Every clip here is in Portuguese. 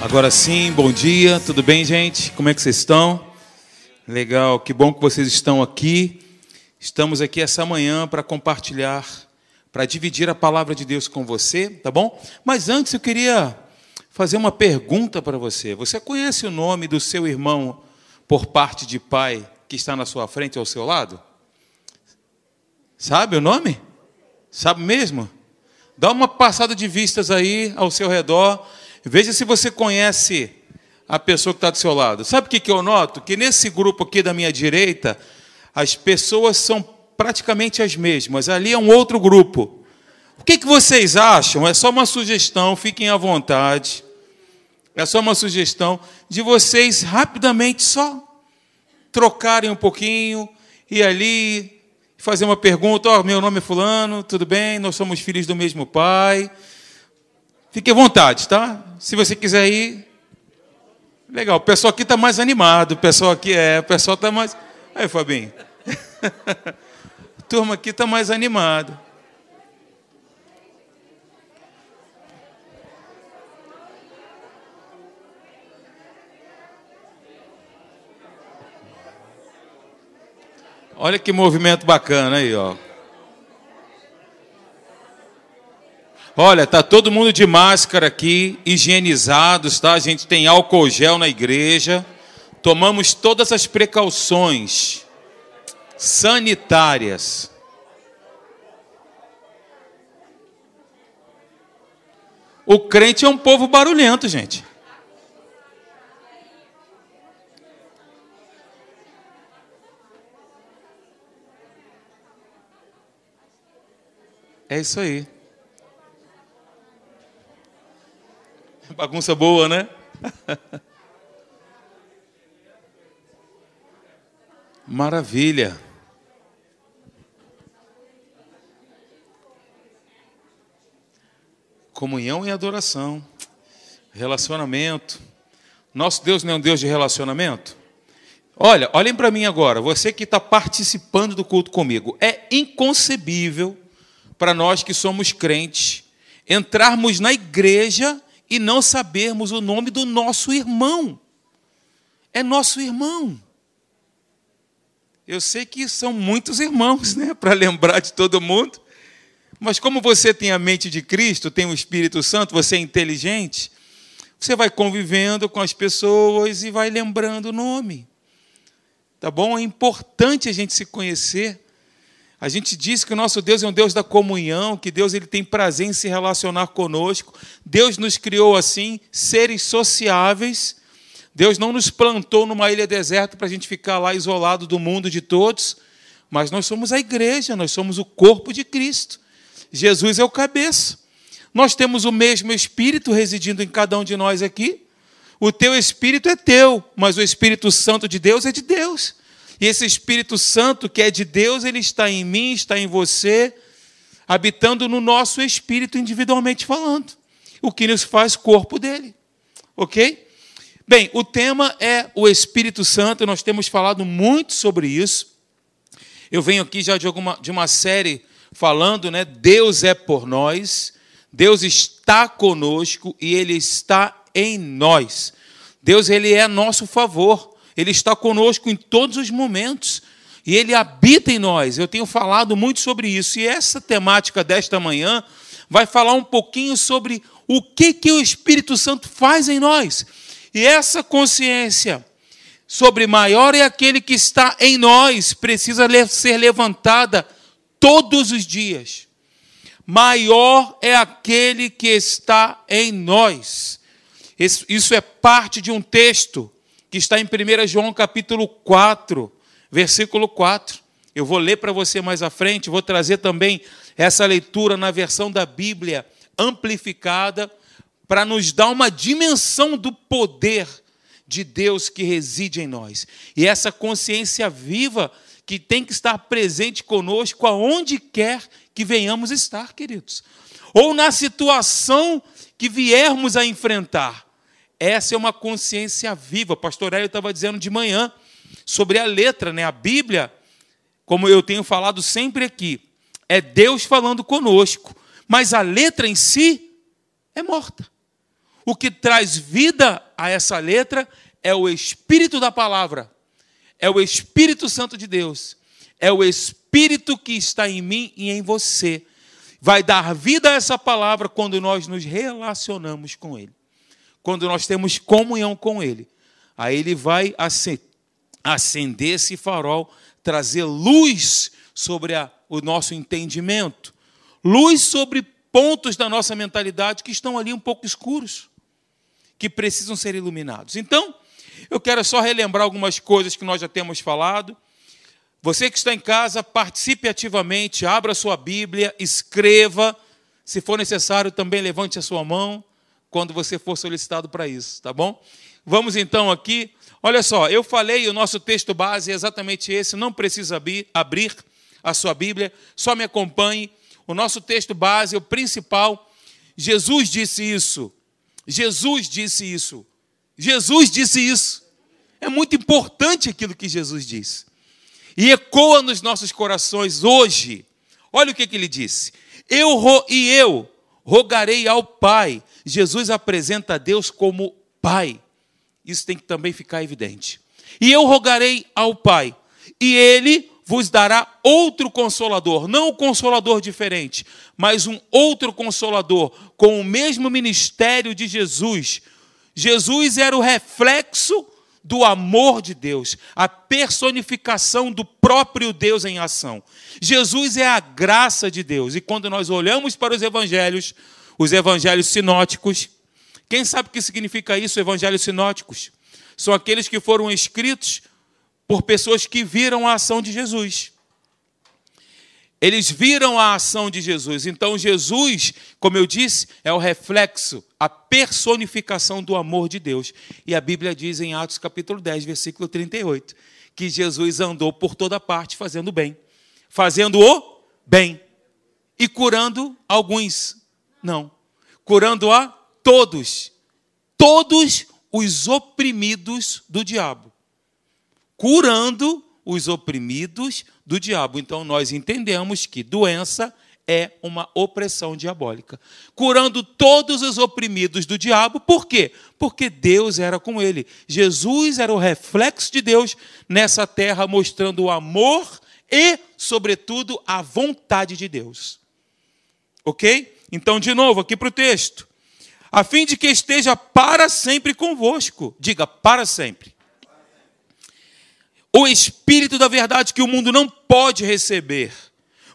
Agora sim, bom dia, tudo bem, gente? Como é que vocês estão? Legal, que bom que vocês estão aqui. Estamos aqui essa manhã para compartilhar, para dividir a palavra de Deus com você, tá bom? Mas antes eu queria fazer uma pergunta para você. Você conhece o nome do seu irmão por parte de pai que está na sua frente ao seu lado? Sabe o nome? Sabe mesmo? Dá uma passada de vistas aí ao seu redor Veja se você conhece a pessoa que está do seu lado. Sabe o que, que eu noto? Que nesse grupo aqui da minha direita, as pessoas são praticamente as mesmas. Ali é um outro grupo. O que, que vocês acham? É só uma sugestão, fiquem à vontade. É só uma sugestão de vocês rapidamente só trocarem um pouquinho e ali fazer uma pergunta. Oh, meu nome é Fulano, tudo bem? Nós somos filhos do mesmo pai. Fique à vontade, tá? Se você quiser ir. Legal, o pessoal aqui está mais animado, o pessoal aqui é, o pessoal está mais. Aí, Fabinho. a turma aqui está mais animada. Olha que movimento bacana aí, ó. Olha, tá todo mundo de máscara aqui, higienizados, tá? A gente tem álcool gel na igreja. Tomamos todas as precauções sanitárias. O crente é um povo barulhento, gente. É isso aí. Bagunça boa, né? Maravilha. Comunhão e adoração. Relacionamento. Nosso Deus não é um Deus de relacionamento? Olha, olhem para mim agora, você que está participando do culto comigo. É inconcebível para nós que somos crentes entrarmos na igreja e não sabermos o nome do nosso irmão. É nosso irmão. Eu sei que são muitos irmãos, né, para lembrar de todo mundo. Mas como você tem a mente de Cristo, tem o Espírito Santo, você é inteligente, você vai convivendo com as pessoas e vai lembrando o nome. Tá bom? É importante a gente se conhecer a gente diz que o nosso Deus é um Deus da comunhão, que Deus ele tem prazer em se relacionar conosco. Deus nos criou assim, seres sociáveis. Deus não nos plantou numa ilha deserta para a gente ficar lá isolado do mundo de todos, mas nós somos a igreja, nós somos o corpo de Cristo. Jesus é o cabeça. Nós temos o mesmo Espírito residindo em cada um de nós aqui. O teu Espírito é teu, mas o Espírito Santo de Deus é de Deus. E esse Espírito Santo que é de Deus, ele está em mim, está em você, habitando no nosso espírito individualmente falando, o que nos faz corpo dele. OK? Bem, o tema é o Espírito Santo, nós temos falado muito sobre isso. Eu venho aqui já de, alguma, de uma série falando, né? Deus é por nós, Deus está conosco e Ele está em nós. Deus ele é nosso favor. Ele está conosco em todos os momentos e Ele habita em nós. Eu tenho falado muito sobre isso e essa temática desta manhã vai falar um pouquinho sobre o que, que o Espírito Santo faz em nós. E essa consciência sobre maior é aquele que está em nós precisa ser levantada todos os dias. Maior é aquele que está em nós. Isso é parte de um texto que está em 1 João capítulo 4, versículo 4. Eu vou ler para você mais à frente, vou trazer também essa leitura na versão da Bíblia amplificada, para nos dar uma dimensão do poder de Deus que reside em nós. E essa consciência viva que tem que estar presente conosco aonde quer que venhamos estar, queridos. Ou na situação que viermos a enfrentar. Essa é uma consciência viva. Pastor Hélio estava dizendo de manhã sobre a letra, né? A Bíblia, como eu tenho falado sempre aqui, é Deus falando conosco, mas a letra em si é morta. O que traz vida a essa letra é o Espírito da palavra, é o Espírito Santo de Deus, é o Espírito que está em mim e em você. Vai dar vida a essa palavra quando nós nos relacionamos com Ele, quando nós temos comunhão com Ele. Aí Ele vai acender esse farol, trazer luz sobre a, o nosso entendimento, luz sobre pontos da nossa mentalidade que estão ali um pouco escuros, que precisam ser iluminados. Então, eu quero só relembrar algumas coisas que nós já temos falado. Você que está em casa, participe ativamente, abra sua Bíblia, escreva. Se for necessário, também levante a sua mão quando você for solicitado para isso, tá bom? Vamos então aqui. Olha só, eu falei, o nosso texto base é exatamente esse, não precisa abrir a sua Bíblia, só me acompanhe. O nosso texto base, o principal, Jesus disse isso. Jesus disse isso. Jesus disse isso. É muito importante aquilo que Jesus disse. E ecoa nos nossos corações hoje. Olha o que, que ele disse. Eu e eu rogarei ao Pai. Jesus apresenta a Deus como Pai. Isso tem que também ficar evidente. E eu rogarei ao Pai, e ele vos dará outro consolador, não um consolador diferente, mas um outro consolador com o mesmo ministério de Jesus. Jesus era o reflexo do amor de Deus, a personificação do próprio Deus em ação. Jesus é a graça de Deus. E quando nós olhamos para os evangelhos, os evangelhos sinóticos, quem sabe o que significa isso, evangelhos sinóticos? São aqueles que foram escritos por pessoas que viram a ação de Jesus. Eles viram a ação de Jesus. Então, Jesus, como eu disse, é o reflexo, a personificação do amor de Deus. E a Bíblia diz em Atos capítulo 10, versículo 38, que Jesus andou por toda parte fazendo bem. Fazendo o bem. E curando alguns. Não. Curando a todos. Todos os oprimidos do diabo curando os oprimidos do diabo. Então nós entendemos que doença é uma opressão diabólica. Curando todos os oprimidos do diabo, por quê? Porque Deus era com ele. Jesus era o reflexo de Deus nessa terra, mostrando o amor e, sobretudo, a vontade de Deus. Ok? Então, de novo, aqui para o texto. A fim de que esteja para sempre convosco. Diga, para sempre o Espírito da verdade que o mundo não pode receber,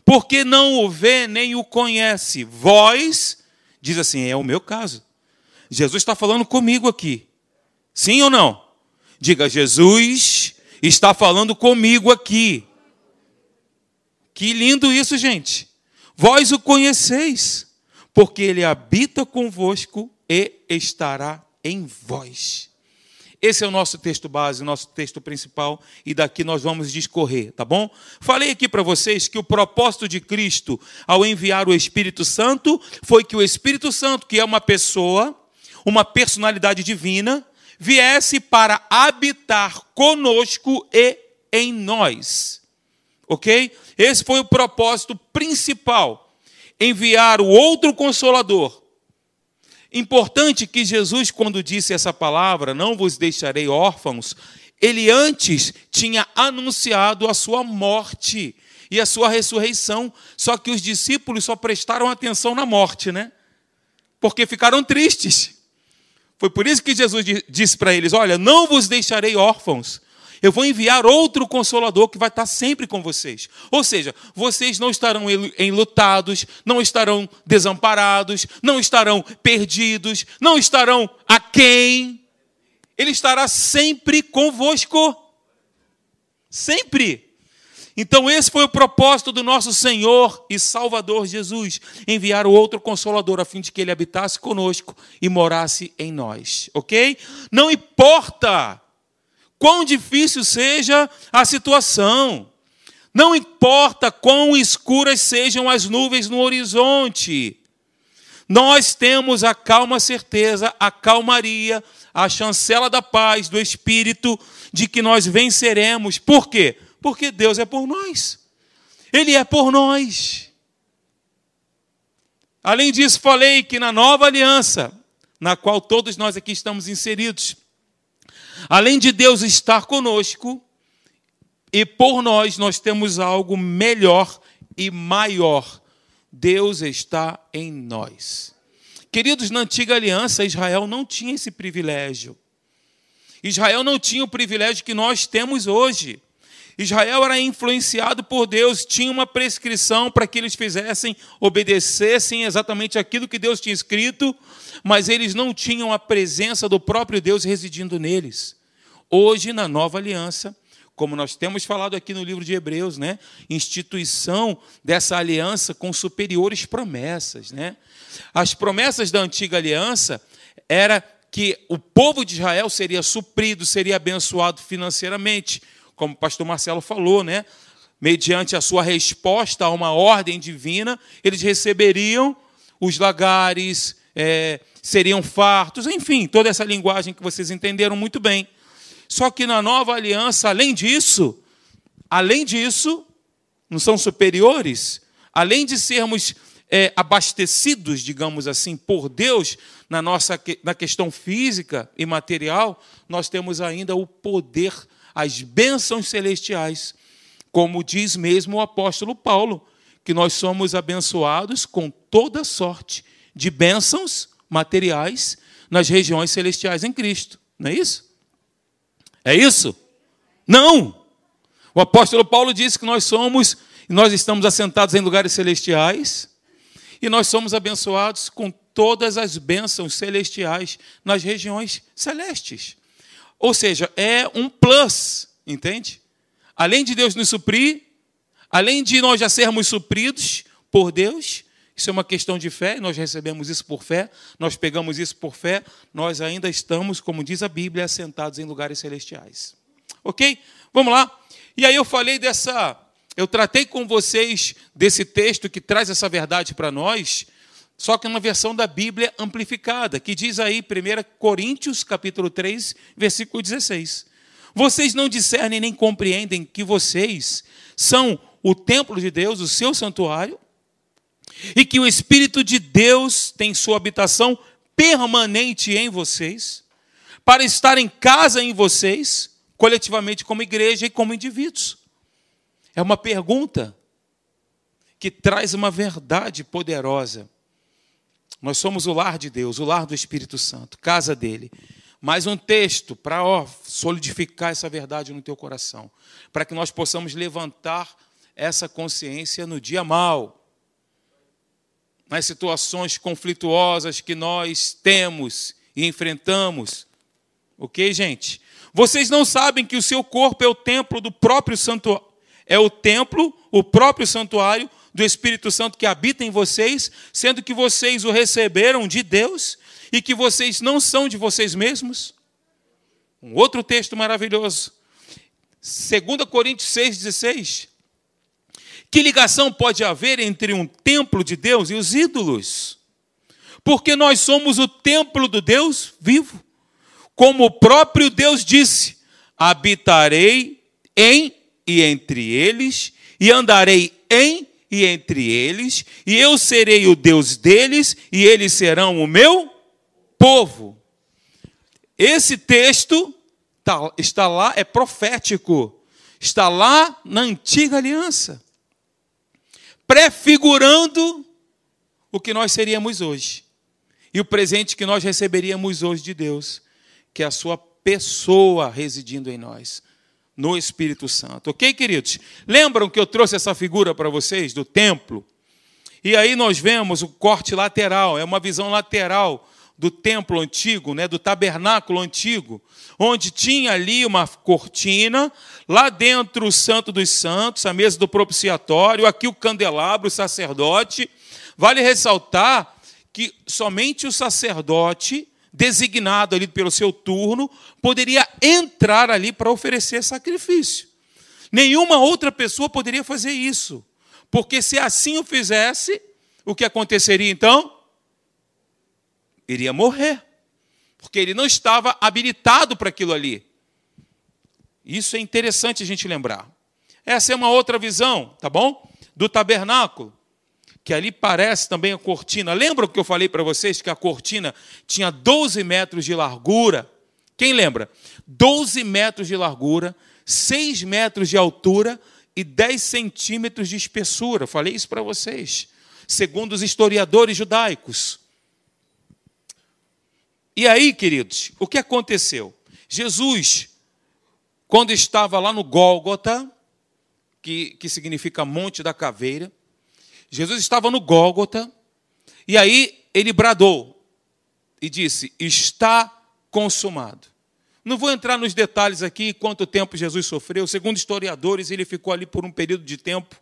porque não o vê nem o conhece. Vós, diz assim, é o meu caso. Jesus está falando comigo aqui. Sim ou não? Diga, Jesus está falando comigo aqui. Que lindo isso, gente. Vós o conheceis, porque ele habita convosco e estará em vós. Esse é o nosso texto base, nosso texto principal, e daqui nós vamos discorrer, tá bom? Falei aqui para vocês que o propósito de Cristo ao enviar o Espírito Santo foi que o Espírito Santo, que é uma pessoa, uma personalidade divina, viesse para habitar conosco e em nós. Ok? Esse foi o propósito principal. Enviar o outro consolador, Importante que Jesus, quando disse essa palavra, não vos deixarei órfãos, ele antes tinha anunciado a sua morte e a sua ressurreição, só que os discípulos só prestaram atenção na morte, né? Porque ficaram tristes. Foi por isso que Jesus disse para eles: Olha, não vos deixarei órfãos, eu vou enviar outro consolador que vai estar sempre com vocês. Ou seja, vocês não estarão enlutados, não estarão desamparados, não estarão perdidos, não estarão a quem. Ele estará sempre convosco. Sempre. Então, esse foi o propósito do nosso Senhor e Salvador Jesus: enviar o outro consolador a fim de que ele habitasse conosco e morasse em nós, ok? Não importa quão difícil seja a situação. Não importa quão escuras sejam as nuvens no horizonte. Nós temos a calma certeza, a calmaria, a chancela da paz, do Espírito, de que nós venceremos. Por quê? Porque Deus é por nós. Ele é por nós. Além disso, falei que na nova aliança, na qual todos nós aqui estamos inseridos. Além de Deus estar conosco, e por nós, nós temos algo melhor e maior. Deus está em nós. Queridos, na antiga aliança, Israel não tinha esse privilégio. Israel não tinha o privilégio que nós temos hoje. Israel era influenciado por Deus, tinha uma prescrição para que eles fizessem, obedecessem exatamente aquilo que Deus tinha escrito, mas eles não tinham a presença do próprio Deus residindo neles. Hoje, na nova aliança, como nós temos falado aqui no livro de Hebreus, né? Instituição dessa aliança com superiores promessas, né? As promessas da antiga aliança era que o povo de Israel seria suprido, seria abençoado financeiramente, como o pastor Marcelo falou, né? Mediante a sua resposta a uma ordem divina, eles receberiam os lagares, é, seriam fartos, enfim, toda essa linguagem que vocês entenderam muito bem. Só que na nova aliança, além disso, além disso, não são superiores, além de sermos é, abastecidos, digamos assim, por Deus na nossa na questão física e material, nós temos ainda o poder, as bênçãos celestiais, como diz mesmo o apóstolo Paulo, que nós somos abençoados com toda sorte de bênçãos materiais nas regiões celestiais em Cristo. Não é isso? É isso? Não! O apóstolo Paulo disse que nós somos, nós estamos assentados em lugares celestiais, e nós somos abençoados com todas as bênçãos celestiais nas regiões celestes. Ou seja, é um plus, entende? Além de Deus nos suprir, além de nós já sermos supridos por Deus, isso é uma questão de fé, nós recebemos isso por fé, nós pegamos isso por fé, nós ainda estamos, como diz a Bíblia, assentados em lugares celestiais. Ok? Vamos lá? E aí eu falei dessa. Eu tratei com vocês desse texto que traz essa verdade para nós, só que uma versão da Bíblia amplificada, que diz aí, 1 Coríntios, capítulo 3, versículo 16. Vocês não discernem nem compreendem que vocês são o templo de Deus, o seu santuário, e que o Espírito de Deus tem sua habitação permanente em vocês, para estar em casa em vocês, coletivamente como igreja e como indivíduos. É uma pergunta que traz uma verdade poderosa. Nós somos o lar de Deus, o lar do Espírito Santo, casa dele. Mais um texto para solidificar essa verdade no teu coração, para que nós possamos levantar essa consciência no dia mal nas situações conflituosas que nós temos e enfrentamos. Ok, gente? Vocês não sabem que o seu corpo é o templo do próprio santuário, é o templo, o próprio santuário do Espírito Santo que habita em vocês, sendo que vocês o receberam de Deus e que vocês não são de vocês mesmos? Um outro texto maravilhoso. 2 Coríntios 6,16. Que ligação pode haver entre um templo de Deus e os ídolos? Porque nós somos o templo do Deus vivo. Como o próprio Deus disse: habitarei em e entre eles, e andarei em e entre eles, e eu serei o Deus deles, e eles serão o meu povo. Esse texto tá, está lá, é profético, está lá na antiga aliança prefigurando o que nós seríamos hoje. E o presente que nós receberíamos hoje de Deus, que é a sua pessoa residindo em nós, no Espírito Santo. Ok, queridos? Lembram que eu trouxe essa figura para vocês do templo? E aí nós vemos o corte lateral, é uma visão lateral do templo antigo, né, do tabernáculo antigo, onde tinha ali uma cortina, lá dentro o Santo dos Santos, a mesa do propiciatório, aqui o candelabro, o sacerdote. Vale ressaltar que somente o sacerdote, designado ali pelo seu turno, poderia entrar ali para oferecer sacrifício. Nenhuma outra pessoa poderia fazer isso, porque se assim o fizesse, o que aconteceria então? iria morrer, porque ele não estava habilitado para aquilo ali. Isso é interessante a gente lembrar. Essa é uma outra visão, tá bom? Do tabernáculo. Que ali parece também a cortina. Lembra o que eu falei para vocês que a cortina tinha 12 metros de largura? Quem lembra? 12 metros de largura, 6 metros de altura e 10 centímetros de espessura. Falei isso para vocês, segundo os historiadores judaicos. E aí, queridos, o que aconteceu? Jesus, quando estava lá no Gólgota, que, que significa Monte da Caveira, Jesus estava no Gólgota, e aí ele bradou e disse: Está consumado. Não vou entrar nos detalhes aqui, quanto tempo Jesus sofreu. Segundo historiadores, ele ficou ali por um período de tempo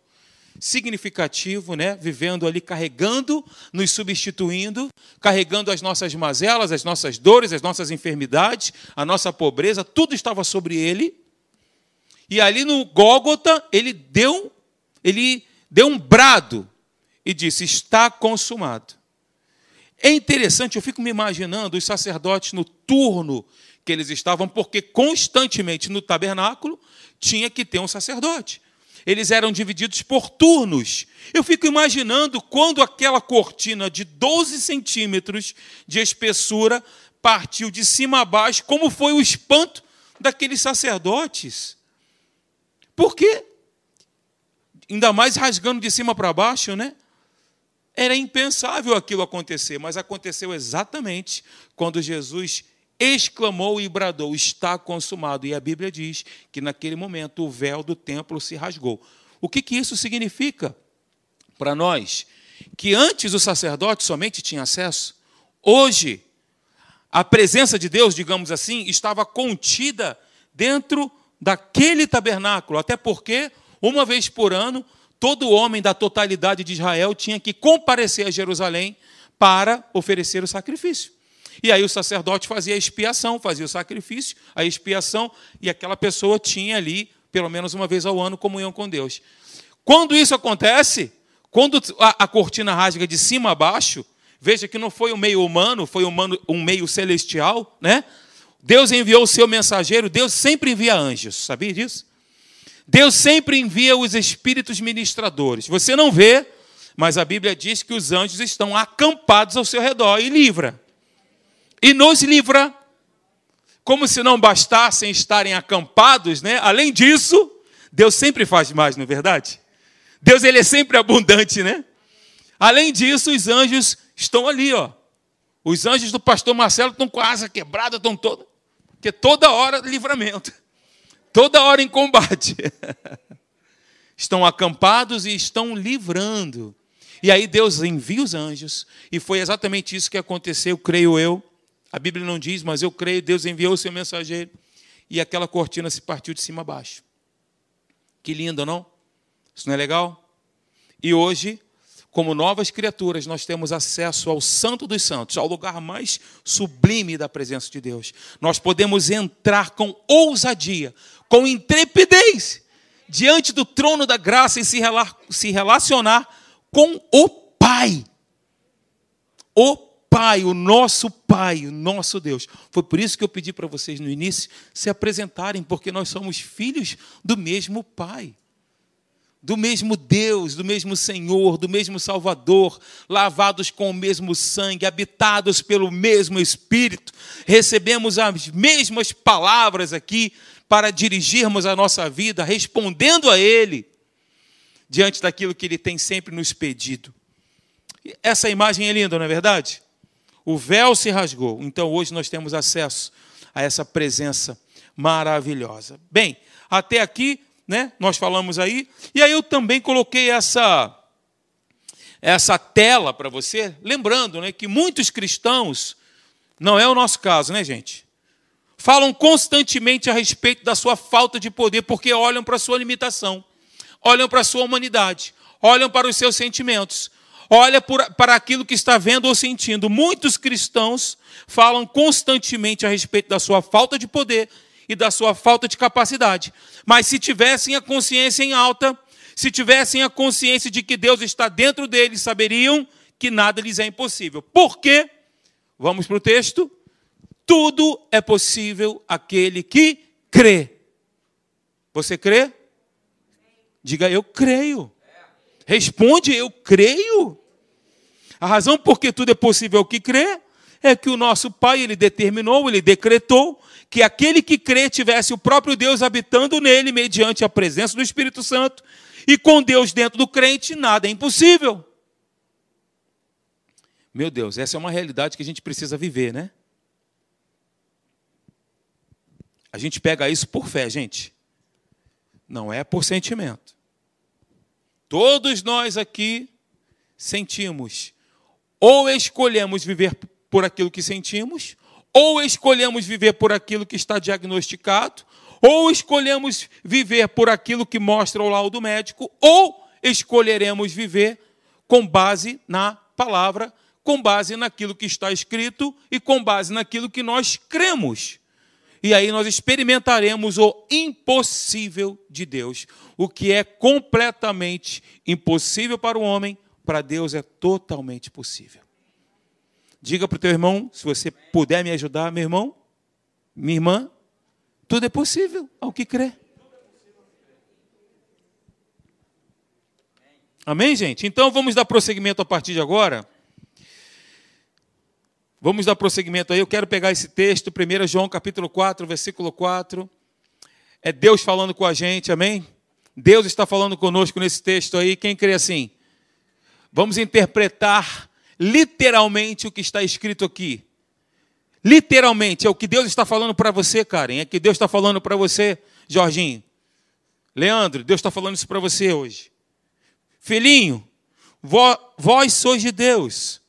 significativo, né? vivendo ali, carregando, nos substituindo, carregando as nossas mazelas, as nossas dores, as nossas enfermidades, a nossa pobreza, tudo estava sobre ele. E ali no Gólgota, ele deu, ele deu um brado e disse: Está consumado. É interessante, eu fico me imaginando os sacerdotes no turno que eles estavam, porque constantemente no tabernáculo tinha que ter um sacerdote eles eram divididos por turnos. Eu fico imaginando quando aquela cortina de 12 centímetros de espessura partiu de cima a baixo, como foi o espanto daqueles sacerdotes. Por quê? Ainda mais rasgando de cima para baixo, né? Era impensável aquilo acontecer, mas aconteceu exatamente quando Jesus exclamou e bradou: Está consumado. E a Bíblia diz que naquele momento o véu do templo se rasgou. O que, que isso significa para nós? Que antes o sacerdote somente tinha acesso, hoje a presença de Deus, digamos assim, estava contida dentro daquele tabernáculo, até porque, uma vez por ano, todo homem da totalidade de Israel tinha que comparecer a Jerusalém para oferecer o sacrifício. E aí o sacerdote fazia a expiação, fazia o sacrifício, a expiação, e aquela pessoa tinha ali, pelo menos uma vez ao ano, comunhão com Deus. Quando isso acontece, quando a, a cortina rasga de cima a baixo, veja que não foi um meio humano, foi um, um meio celestial, né? Deus enviou o seu mensageiro, Deus sempre envia anjos, sabia disso? Deus sempre envia os espíritos ministradores. Você não vê, mas a Bíblia diz que os anjos estão acampados ao seu redor e livra e nos livra. Como se não bastassem estarem acampados, né? Além disso, Deus sempre faz mais, não é verdade? Deus ele é sempre abundante, né? Além disso, os anjos estão ali, ó. Os anjos do pastor Marcelo estão com a asa quebrada, estão toda, porque toda hora livramento, toda hora em combate. estão acampados e estão livrando. E aí Deus envia os anjos, e foi exatamente isso que aconteceu, creio eu, a Bíblia não diz, mas eu creio, Deus enviou o seu mensageiro e aquela cortina se partiu de cima a baixo. Que lindo, não? Isso não é legal? E hoje, como novas criaturas, nós temos acesso ao Santo dos Santos, ao lugar mais sublime da presença de Deus. Nós podemos entrar com ousadia, com intrepidez, diante do trono da graça e se relacionar com o Pai. O Pai, o nosso Pai, o nosso Deus. Foi por isso que eu pedi para vocês no início se apresentarem, porque nós somos filhos do mesmo Pai, do mesmo Deus, do mesmo Senhor, do mesmo Salvador, lavados com o mesmo sangue, habitados pelo mesmo Espírito, recebemos as mesmas palavras aqui para dirigirmos a nossa vida, respondendo a Ele, diante daquilo que Ele tem sempre nos pedido. Essa imagem é linda, não é verdade? O véu se rasgou. Então hoje nós temos acesso a essa presença maravilhosa. Bem, até aqui, né, nós falamos aí, e aí eu também coloquei essa essa tela para você, lembrando, né, que muitos cristãos não é o nosso caso, né, gente? Falam constantemente a respeito da sua falta de poder porque olham para a sua limitação, olham para a sua humanidade, olham para os seus sentimentos, olha para aquilo que está vendo ou sentindo. Muitos cristãos falam constantemente a respeito da sua falta de poder e da sua falta de capacidade. Mas se tivessem a consciência em alta, se tivessem a consciência de que Deus está dentro deles, saberiam que nada lhes é impossível. Por quê? Vamos para o texto. Tudo é possível aquele que crê. Você crê? Diga eu creio. Responde, eu creio. A razão por que tudo é possível que crê é que o nosso Pai, ele determinou, ele decretou que aquele que crê tivesse o próprio Deus habitando nele mediante a presença do Espírito Santo. E com Deus dentro do crente, nada é impossível. Meu Deus, essa é uma realidade que a gente precisa viver, né? A gente pega isso por fé, gente. Não é por sentimento. Todos nós aqui sentimos ou escolhemos viver por aquilo que sentimos, ou escolhemos viver por aquilo que está diagnosticado, ou escolhemos viver por aquilo que mostra o laudo médico, ou escolheremos viver com base na palavra, com base naquilo que está escrito e com base naquilo que nós cremos. E aí nós experimentaremos o impossível de Deus. O que é completamente impossível para o homem, para Deus é totalmente possível. Diga para o teu irmão, se você puder me ajudar, meu irmão, minha irmã, tudo é possível ao que crê. Amém, gente? Então vamos dar prosseguimento a partir de agora. Vamos dar prosseguimento aí. Eu quero pegar esse texto, 1 João capítulo 4, versículo 4. É Deus falando com a gente, amém? Deus está falando conosco nesse texto aí. Quem crê assim? Vamos interpretar literalmente o que está escrito aqui. Literalmente, é o que Deus está falando para você, Karen. É o que Deus está falando para você, Jorginho. Leandro, Deus está falando isso para você hoje. Filhinho, vós sois de Deus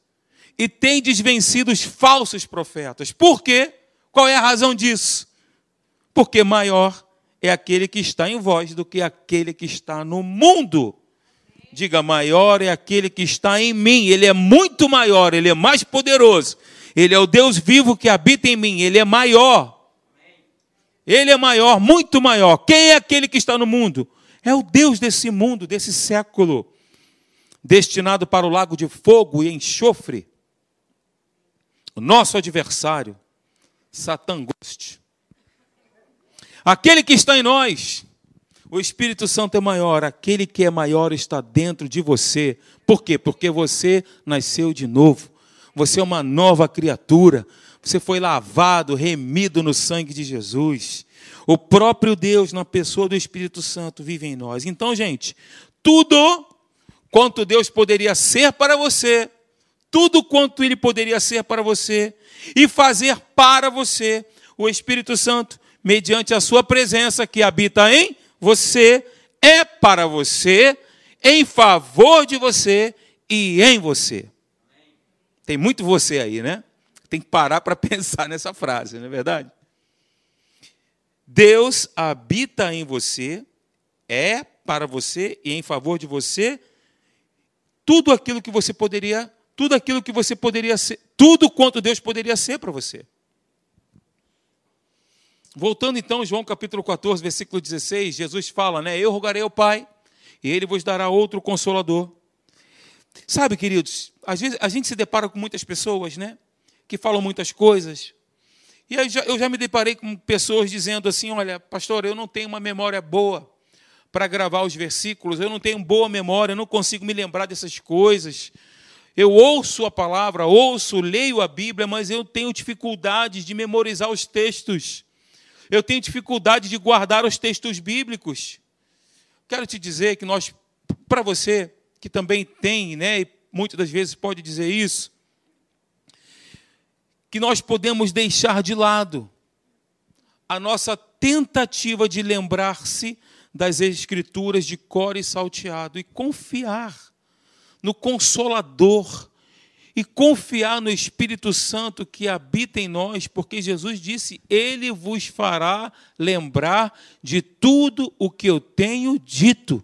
e tendes vencido os falsos profetas. Por quê? Qual é a razão disso? Porque maior é aquele que está em vós do que aquele que está no mundo. Diga, maior é aquele que está em mim. Ele é muito maior, ele é mais poderoso. Ele é o Deus vivo que habita em mim. Ele é maior. Ele é maior, muito maior. Quem é aquele que está no mundo? É o Deus desse mundo, desse século, destinado para o lago de fogo e enxofre. O nosso adversário, Satã goste. Aquele que está em nós, o Espírito Santo é maior, aquele que é maior está dentro de você. Por quê? Porque você nasceu de novo. Você é uma nova criatura. Você foi lavado, remido no sangue de Jesus. O próprio Deus, na pessoa do Espírito Santo, vive em nós. Então, gente, tudo quanto Deus poderia ser para você, tudo quanto Ele poderia ser para você e fazer para você, o Espírito Santo, mediante a Sua presença que habita em você, é para você, em favor de você e em você. Tem muito você aí, né? Tem que parar para pensar nessa frase, não é verdade? Deus habita em você, é para você e em favor de você tudo aquilo que você poderia, tudo aquilo que você poderia ser, tudo quanto Deus poderia ser para você. Voltando então, João capítulo 14, versículo 16, Jesus fala, né? Eu rogarei ao Pai, e Ele vos dará outro consolador. Sabe, queridos, às vezes a gente se depara com muitas pessoas, né? Que falam muitas coisas. E eu já, eu já me deparei com pessoas dizendo assim: olha, pastor, eu não tenho uma memória boa para gravar os versículos, eu não tenho boa memória, eu não consigo me lembrar dessas coisas. Eu ouço a palavra, ouço, leio a Bíblia, mas eu tenho dificuldades de memorizar os textos eu tenho dificuldade de guardar os textos bíblicos. Quero te dizer que nós, para você que também tem, né, e muitas das vezes pode dizer isso, que nós podemos deixar de lado a nossa tentativa de lembrar-se das Escrituras de cor e salteado e confiar no Consolador e confiar no Espírito Santo que habita em nós, porque Jesus disse: Ele vos fará lembrar de tudo o que eu tenho dito.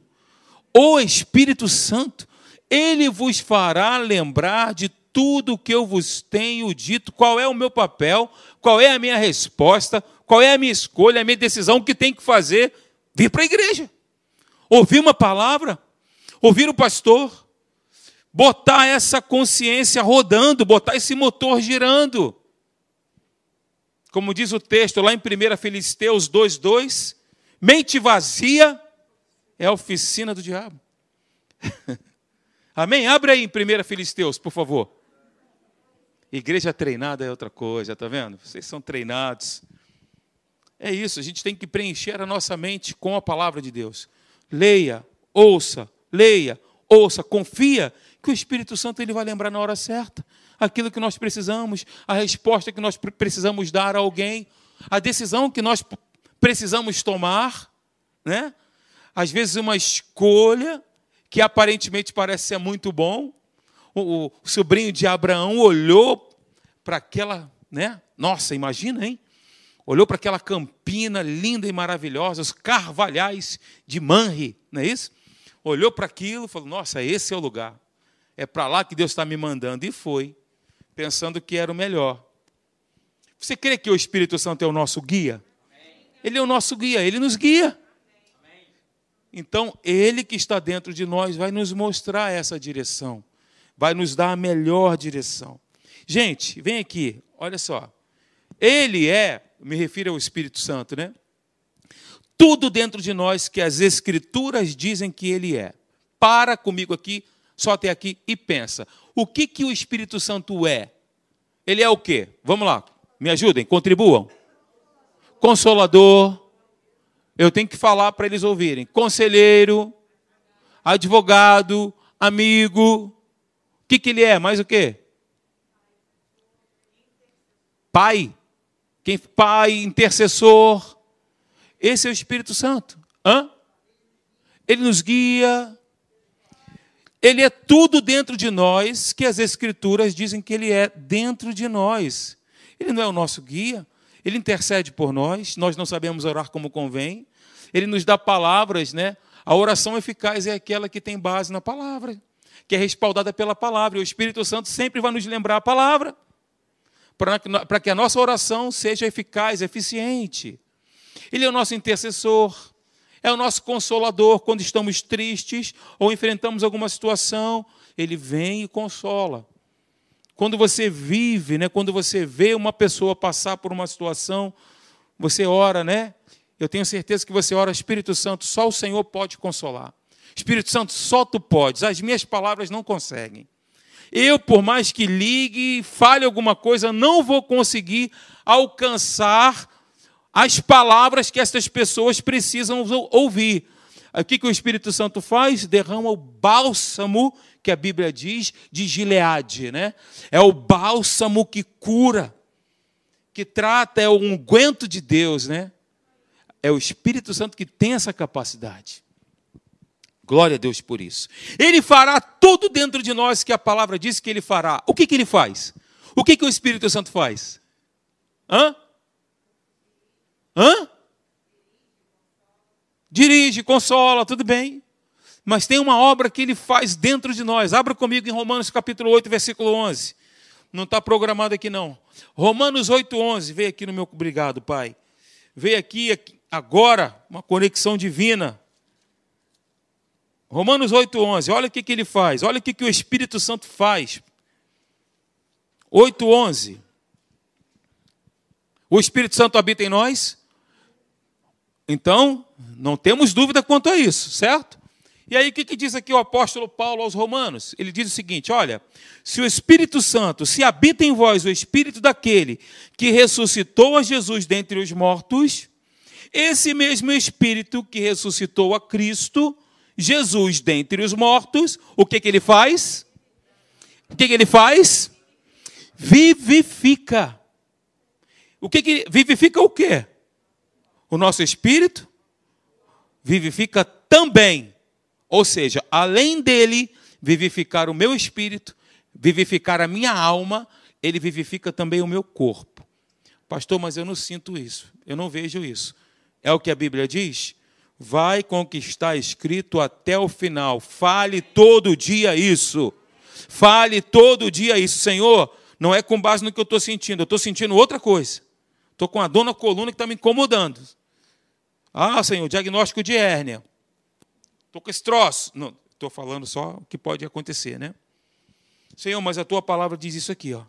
O Espírito Santo, ele vos fará lembrar de tudo o que eu vos tenho dito. Qual é o meu papel? Qual é a minha resposta? Qual é a minha escolha, a minha decisão? O que tem que fazer? Vir para a igreja, ouvir uma palavra, ouvir o pastor botar essa consciência rodando, botar esse motor girando. Como diz o texto lá em 1 Filisteus 2,2: mente vazia é a oficina do diabo. Amém? Abre aí em 1 Filisteus, por favor. Igreja treinada é outra coisa, tá vendo? Vocês são treinados. É isso, a gente tem que preencher a nossa mente com a palavra de Deus. Leia, ouça, leia, ouça, confia que o Espírito Santo ele vai lembrar na hora certa aquilo que nós precisamos, a resposta que nós precisamos dar a alguém, a decisão que nós precisamos tomar, né? Às vezes uma escolha que aparentemente parece ser muito bom. O, o sobrinho de Abraão olhou para aquela, né? Nossa, imagina, hein? Olhou para aquela campina linda e maravilhosa, os carvalhais de Manre, não é isso? Olhou para aquilo e falou: Nossa, esse é o lugar. É para lá que Deus está me mandando. E foi, pensando que era o melhor. Você crê que o Espírito Santo é o nosso guia? Ele é o nosso guia, ele nos guia. Então, ele que está dentro de nós vai nos mostrar essa direção, vai nos dar a melhor direção. Gente, vem aqui, olha só. Ele é, me refiro ao Espírito Santo, né? Tudo dentro de nós que as Escrituras dizem que ele é. Para comigo aqui, só até aqui e pensa. O que, que o Espírito Santo é? Ele é o quê? Vamos lá, me ajudem, contribuam. Consolador, eu tenho que falar para eles ouvirem. Conselheiro, advogado, amigo. O que, que ele é? Mais o quê? Pai. Quem pai, intercessor. Esse é o Espírito Santo. Hã? Ele nos guia. Ele é tudo dentro de nós que as Escrituras dizem que ele é dentro de nós. Ele não é o nosso guia, ele intercede por nós, nós não sabemos orar como convém, ele nos dá palavras, né? A oração eficaz é aquela que tem base na palavra, que é respaldada pela palavra. E o Espírito Santo sempre vai nos lembrar a palavra, para que a nossa oração seja eficaz, eficiente. Ele é o nosso intercessor, é o nosso consolador quando estamos tristes ou enfrentamos alguma situação. Ele vem e consola. Quando você vive, né, quando você vê uma pessoa passar por uma situação, você ora, né? Eu tenho certeza que você ora, Espírito Santo, só o Senhor pode consolar. Espírito Santo, só tu podes. As minhas palavras não conseguem. Eu, por mais que ligue, fale alguma coisa, não vou conseguir alcançar as palavras que essas pessoas precisam ouvir. O que, que o Espírito Santo faz? Derrama o bálsamo que a Bíblia diz de Gileade, né? É o bálsamo que cura, que trata, é o unguento de Deus, né? É o Espírito Santo que tem essa capacidade. Glória a Deus por isso. Ele fará tudo dentro de nós que a palavra diz que ele fará. O que, que ele faz? O que, que o Espírito Santo faz? Hã? Hã? Dirige, consola, tudo bem. Mas tem uma obra que ele faz dentro de nós. Abra comigo em Romanos capítulo 8, versículo 11. Não está programado aqui não. Romanos 8, 11. Vem aqui no meu... Obrigado, Pai. Vem aqui, aqui agora uma conexão divina. Romanos 8,11, olha o que, que ele faz, olha o que, que o Espírito Santo faz. 8,11. O Espírito Santo habita em nós? Então, não temos dúvida quanto a isso, certo? E aí, o que, que diz aqui o apóstolo Paulo aos Romanos? Ele diz o seguinte: olha, se o Espírito Santo, se habita em vós o Espírito daquele que ressuscitou a Jesus dentre os mortos, esse mesmo Espírito que ressuscitou a Cristo, Jesus dentre os mortos, o que, que ele faz? O que, que ele faz? Vivifica. O que, que vivifica o quê? O nosso espírito vivifica também. Ou seja, além dele vivificar o meu espírito, vivificar a minha alma, ele vivifica também o meu corpo. Pastor, mas eu não sinto isso, eu não vejo isso. É o que a Bíblia diz? Vai conquistar escrito até o final. Fale todo dia isso. Fale todo dia isso. Senhor, não é com base no que eu estou sentindo. Eu estou sentindo outra coisa. Estou com a dor na coluna que está me incomodando. Ah, Senhor, diagnóstico de hérnia. Estou com esse troço. Não, estou falando só o que pode acontecer, né? Senhor, mas a tua palavra diz isso aqui, ó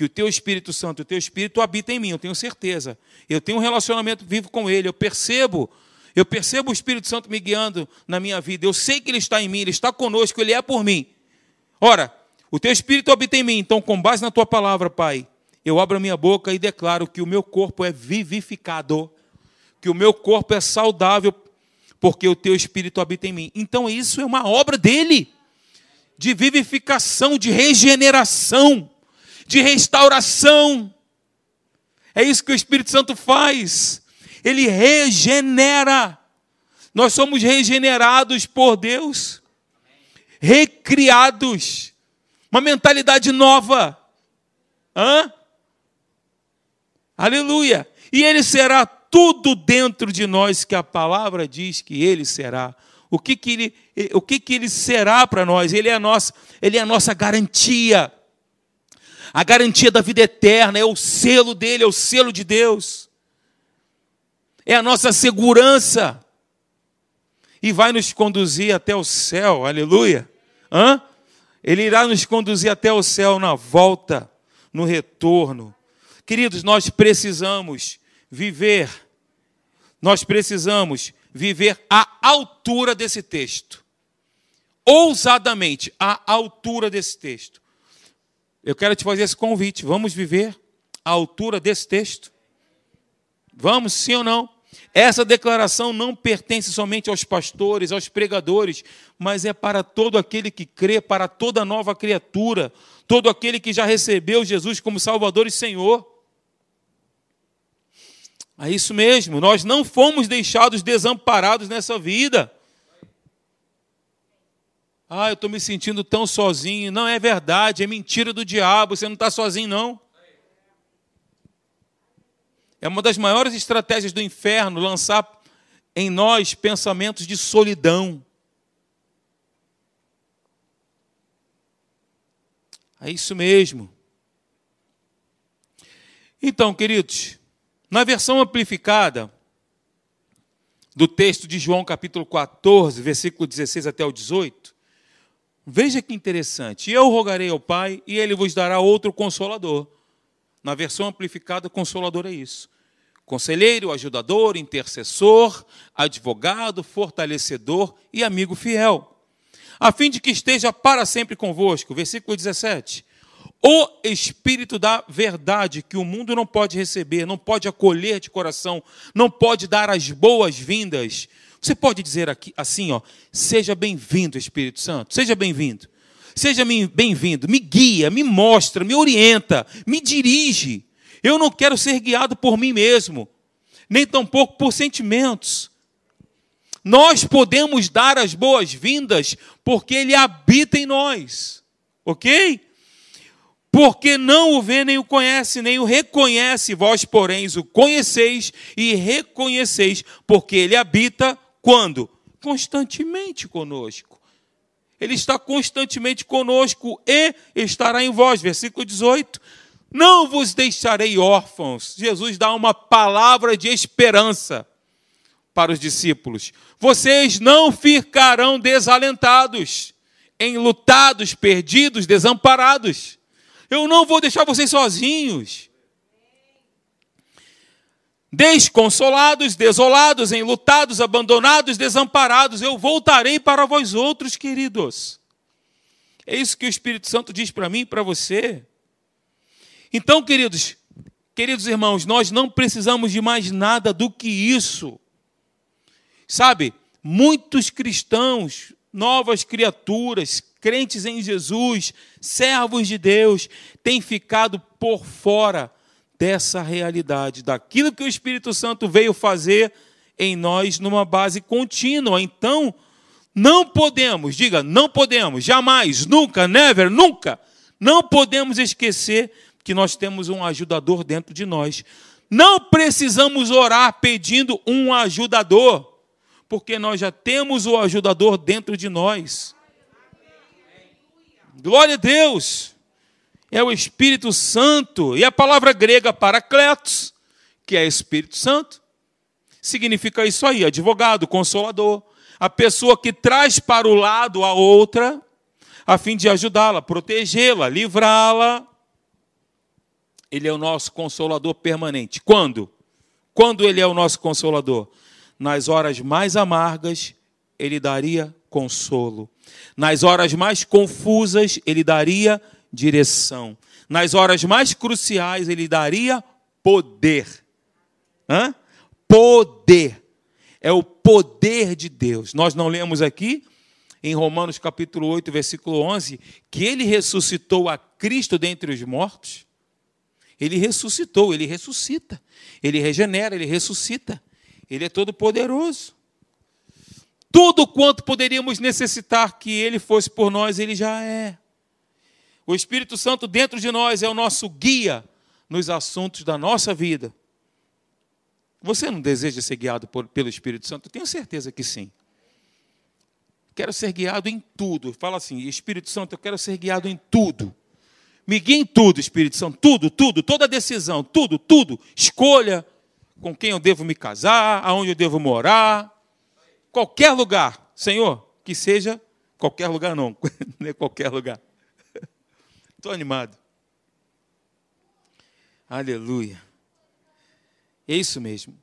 que o teu Espírito Santo, o teu Espírito habita em mim, eu tenho certeza. Eu tenho um relacionamento vivo com Ele, eu percebo Eu percebo o Espírito Santo me guiando na minha vida. Eu sei que Ele está em mim, Ele está conosco, Ele é por mim. Ora, o teu Espírito habita em mim, então, com base na tua palavra, Pai, eu abro a minha boca e declaro que o meu corpo é vivificado, que o meu corpo é saudável, porque o teu Espírito habita em mim. Então, isso é uma obra dele, de vivificação, de regeneração, de restauração. É isso que o Espírito Santo faz. Ele regenera. Nós somos regenerados por Deus, recriados, uma mentalidade nova. Hã? Aleluia! E Ele será tudo dentro de nós que a palavra diz que Ele será. O que, que, ele, o que, que ele será para nós? Ele é, a nossa, ele é a nossa garantia. A garantia da vida eterna, é o selo dele, é o selo de Deus é a nossa segurança e vai nos conduzir até o céu, aleluia. Hã? Ele irá nos conduzir até o céu na volta, no retorno. Queridos, nós precisamos viver, nós precisamos viver à altura desse texto. Ousadamente, à altura desse texto. Eu quero te fazer esse convite. Vamos viver à altura desse texto? Vamos, sim ou não? Essa declaração não pertence somente aos pastores, aos pregadores, mas é para todo aquele que crê, para toda nova criatura, todo aquele que já recebeu Jesus como Salvador e Senhor. É isso mesmo, nós não fomos deixados desamparados nessa vida. Ah, eu estou me sentindo tão sozinho. Não é verdade, é mentira do diabo, você não está sozinho, não. É uma das maiores estratégias do inferno lançar em nós pensamentos de solidão. É isso mesmo. Então, queridos, na versão amplificada do texto de João, capítulo 14, versículo 16 até o 18, veja que interessante. Eu rogarei ao Pai e ele vos dará outro consolador na versão amplificada, consolador é isso. Conselheiro, ajudador, intercessor, advogado, fortalecedor e amigo fiel, a fim de que esteja para sempre convosco. Versículo 17. O Espírito da verdade, que o mundo não pode receber, não pode acolher de coração, não pode dar as boas-vindas. Você pode dizer aqui assim, ó, seja bem-vindo, Espírito Santo, seja bem-vindo. Seja bem-vindo, me guia, me mostra, me orienta, me dirige. Eu não quero ser guiado por mim mesmo, nem tampouco por sentimentos. Nós podemos dar as boas-vindas porque Ele habita em nós, ok? Porque não o vê nem o conhece, nem o reconhece, vós, porém, o conheceis e reconheceis, porque Ele habita quando? Constantemente conosco. Ele está constantemente conosco e estará em vós. Versículo 18. Não vos deixarei órfãos. Jesus dá uma palavra de esperança para os discípulos. Vocês não ficarão desalentados, enlutados, perdidos, desamparados. Eu não vou deixar vocês sozinhos desconsolados, desolados, enlutados, abandonados, desamparados, eu voltarei para vós outros, queridos. É isso que o Espírito Santo diz para mim e para você. Então, queridos, queridos irmãos, nós não precisamos de mais nada do que isso. Sabe, muitos cristãos, novas criaturas, crentes em Jesus, servos de Deus, têm ficado por fora dessa realidade, daquilo que o Espírito Santo veio fazer em nós numa base contínua. Então, não podemos, diga, não podemos, jamais, nunca, never, nunca, não podemos esquecer que nós temos um ajudador dentro de nós. Não precisamos orar pedindo um ajudador, porque nós já temos o ajudador dentro de nós. Glória a Deus é o Espírito Santo. E a palavra grega paracletos, que é Espírito Santo, significa isso aí: advogado, consolador. A pessoa que traz para o lado a outra, a fim de ajudá-la, protegê-la, livrá-la. Ele é o nosso consolador permanente. Quando? Quando ele é o nosso consolador? nas horas mais amargas, ele daria consolo. Nas horas mais confusas, ele daria direção. Nas horas mais cruciais, ele daria poder. Hã? Poder. É o poder de Deus. Nós não lemos aqui, em Romanos capítulo 8, versículo 11, que ele ressuscitou a Cristo dentre os mortos? Ele ressuscitou, ele ressuscita. Ele regenera, ele ressuscita. Ele é todo poderoso. Tudo quanto poderíamos necessitar que ele fosse por nós, ele já é. O Espírito Santo dentro de nós é o nosso guia nos assuntos da nossa vida. Você não deseja ser guiado por, pelo Espírito Santo? Tenho certeza que sim. Quero ser guiado em tudo. Fala assim, Espírito Santo, eu quero ser guiado em tudo. Me guia em tudo, Espírito Santo, tudo, tudo, toda decisão, tudo, tudo. Escolha com quem eu devo me casar, aonde eu devo morar, qualquer lugar. Senhor, que seja qualquer lugar não, não é qualquer lugar. Estou animado. Aleluia. É isso mesmo.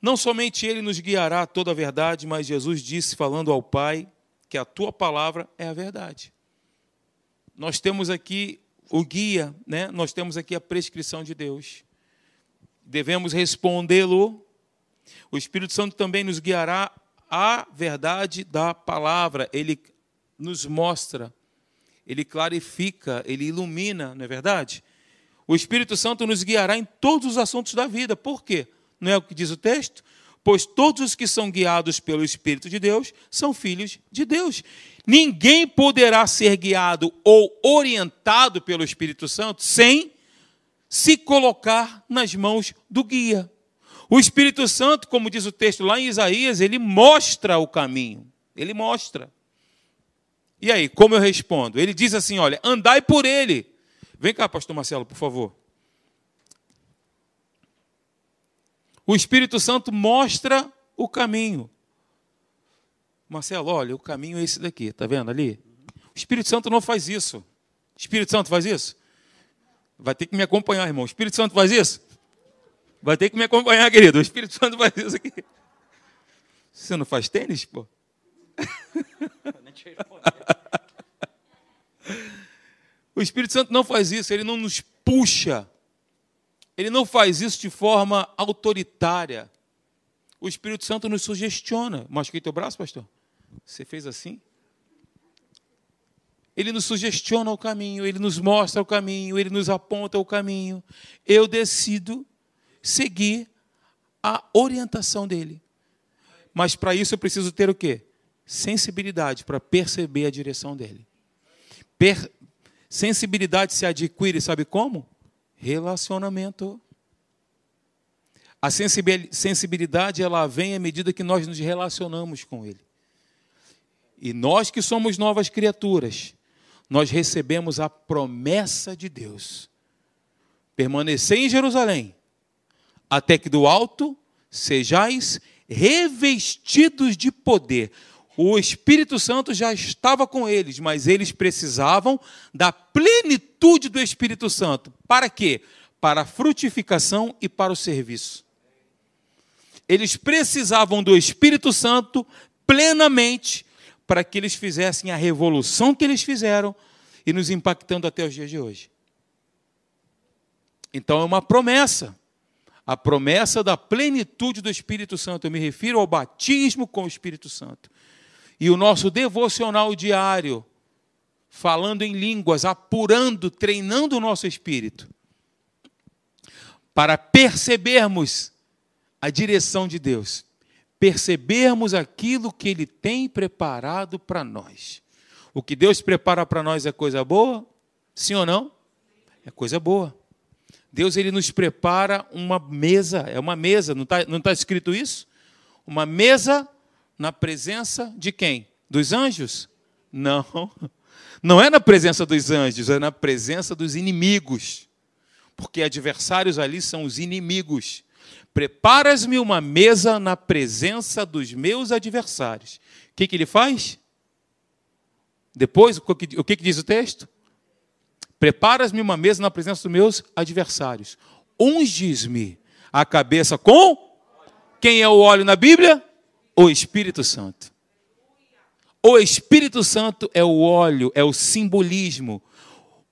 Não somente Ele nos guiará a toda a verdade, mas Jesus disse, falando ao Pai, que a tua palavra é a verdade. Nós temos aqui o guia, né? nós temos aqui a prescrição de Deus. Devemos respondê-lo. O Espírito Santo também nos guiará a verdade da palavra. Ele nos mostra, ele clarifica, ele ilumina, não é verdade? O Espírito Santo nos guiará em todos os assuntos da vida. Por quê? Não é o que diz o texto? Pois todos os que são guiados pelo Espírito de Deus são filhos de Deus. Ninguém poderá ser guiado ou orientado pelo Espírito Santo sem se colocar nas mãos do guia. O Espírito Santo, como diz o texto lá em Isaías, ele mostra o caminho. Ele mostra. E aí, como eu respondo? Ele diz assim: olha, andai por ele Vem cá, pastor Marcelo, por favor. O Espírito Santo mostra o caminho. Marcelo, olha, o caminho é esse daqui, tá vendo ali? O Espírito Santo não faz isso. O Espírito Santo faz isso? Vai ter que me acompanhar, irmão. O Espírito Santo faz isso? Vai ter que me acompanhar, querido. O Espírito Santo faz isso aqui. Você não faz tênis, pô? O Espírito Santo não faz isso, ele não nos puxa. Ele não faz isso de forma autoritária. O Espírito Santo nos sugestiona. Machuquei teu braço, pastor? Você fez assim? Ele nos sugestiona o caminho, ele nos mostra o caminho, ele nos aponta o caminho. Eu decido seguir a orientação dele. Mas para isso eu preciso ter o quê? Sensibilidade para perceber a direção dele. Per Sensibilidade se adquire, sabe como? Relacionamento. A sensibilidade ela vem à medida que nós nos relacionamos com Ele. E nós que somos novas criaturas, nós recebemos a promessa de Deus: permanecer em Jerusalém, até que do alto sejais revestidos de poder. O Espírito Santo já estava com eles, mas eles precisavam da plenitude do Espírito Santo. Para quê? Para a frutificação e para o serviço. Eles precisavam do Espírito Santo plenamente para que eles fizessem a revolução que eles fizeram e nos impactando até os dias de hoje. Então é uma promessa. A promessa da plenitude do Espírito Santo. Eu me refiro ao batismo com o Espírito Santo e o nosso devocional diário, falando em línguas, apurando, treinando o nosso espírito, para percebermos a direção de Deus, percebermos aquilo que Ele tem preparado para nós. O que Deus prepara para nós é coisa boa? Sim ou não? É coisa boa. Deus ele nos prepara uma mesa, é uma mesa, não está não tá escrito isso? Uma mesa na presença de quem? Dos anjos? Não. Não é na presença dos anjos, é na presença dos inimigos. Porque adversários ali são os inimigos. Preparas-me uma mesa na presença dos meus adversários. O que, que ele faz? Depois, o que, o que, que diz o texto? Preparas-me uma mesa na presença dos meus adversários. Unges-me a cabeça com Quem é o óleo na Bíblia? O Espírito Santo. O Espírito Santo é o óleo, é o simbolismo.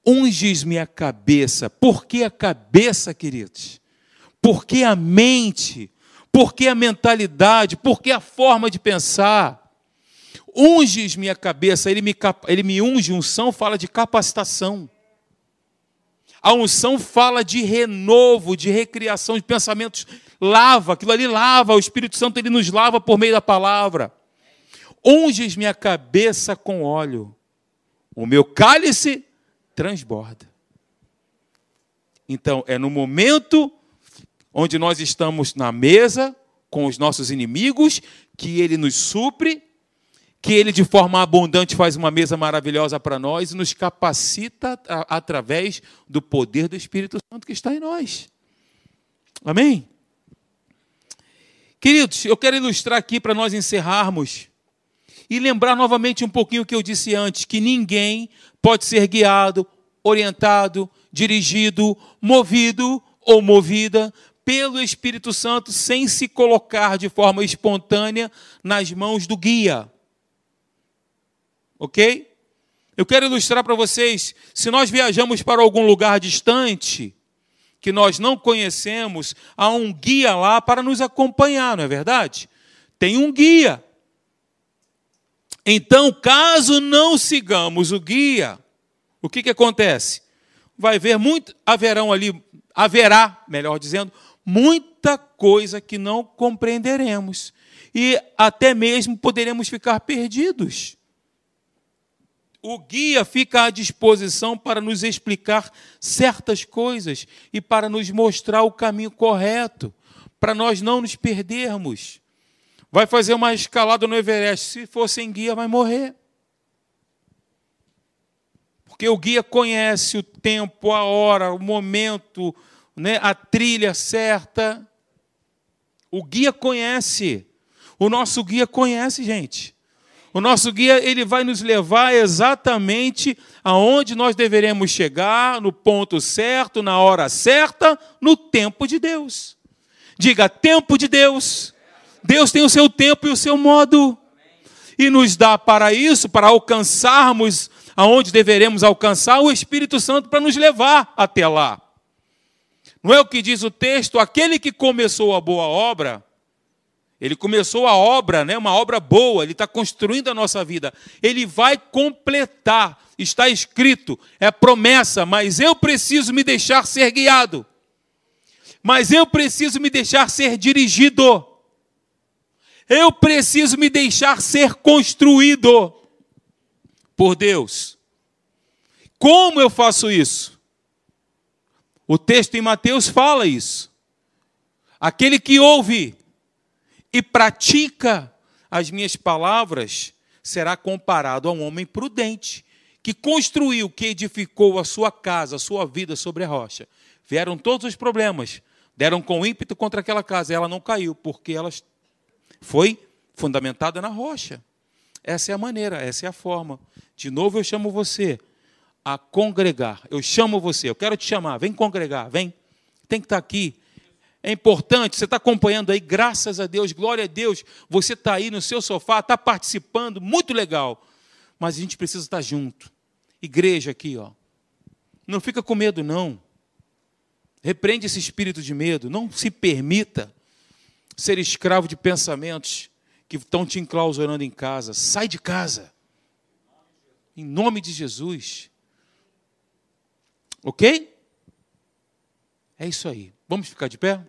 Unges-me a cabeça. Por que a cabeça, queridos? Por que a mente? Por que a mentalidade? Por que a forma de pensar? Unges minha cabeça, ele me, ele me unge, unção fala de capacitação. A unção fala de renovo, de recriação de pensamentos. Lava, aquilo ali lava, o Espírito Santo ele nos lava por meio da palavra. Unges minha cabeça com óleo, o meu cálice transborda. Então, é no momento onde nós estamos na mesa com os nossos inimigos que ele nos supre que Ele, de forma abundante, faz uma mesa maravilhosa para nós e nos capacita através do poder do Espírito Santo que está em nós. Amém? Queridos, eu quero ilustrar aqui para nós encerrarmos e lembrar novamente um pouquinho o que eu disse antes: que ninguém pode ser guiado, orientado, dirigido, movido ou movida pelo Espírito Santo sem se colocar de forma espontânea nas mãos do guia ok? Eu quero ilustrar para vocês: se nós viajamos para algum lugar distante, que nós não conhecemos, há um guia lá para nos acompanhar, não é verdade? Tem um guia. Então, caso não sigamos o guia, o que, que acontece? Vai haver muito, haverão ali, haverá, melhor dizendo, muita coisa que não compreenderemos. E até mesmo poderemos ficar perdidos o guia fica à disposição para nos explicar certas coisas e para nos mostrar o caminho correto, para nós não nos perdermos. Vai fazer uma escalada no Everest, se for sem guia, vai morrer. Porque o guia conhece o tempo, a hora, o momento, né, a trilha certa. O guia conhece. O nosso guia conhece, gente. O nosso guia ele vai nos levar exatamente aonde nós deveremos chegar, no ponto certo, na hora certa, no tempo de Deus. Diga, tempo de Deus. Deus tem o seu tempo e o seu modo. E nos dá para isso, para alcançarmos aonde deveremos alcançar, o Espírito Santo para nos levar até lá. Não é o que diz o texto? Aquele que começou a boa obra, ele começou a obra, né, uma obra boa, ele está construindo a nossa vida. Ele vai completar, está escrito, é promessa, mas eu preciso me deixar ser guiado. Mas eu preciso me deixar ser dirigido. Eu preciso me deixar ser construído por Deus. Como eu faço isso? O texto em Mateus fala isso. Aquele que ouve e pratica as minhas palavras, será comparado a um homem prudente, que construiu, que edificou a sua casa, a sua vida sobre a rocha. Vieram todos os problemas, deram com ímpeto contra aquela casa, e ela não caiu, porque ela foi fundamentada na rocha. Essa é a maneira, essa é a forma. De novo eu chamo você a congregar. Eu chamo você, eu quero te chamar, vem congregar, vem. Tem que estar aqui é importante, você está acompanhando aí, graças a Deus, glória a Deus, você está aí no seu sofá, está participando, muito legal. Mas a gente precisa estar junto. Igreja aqui, ó. Não fica com medo, não. Repreende esse espírito de medo. Não se permita ser escravo de pensamentos que estão te enclausurando em casa. Sai de casa. Em nome de Jesus. Ok? É isso aí. Vamos ficar de pé?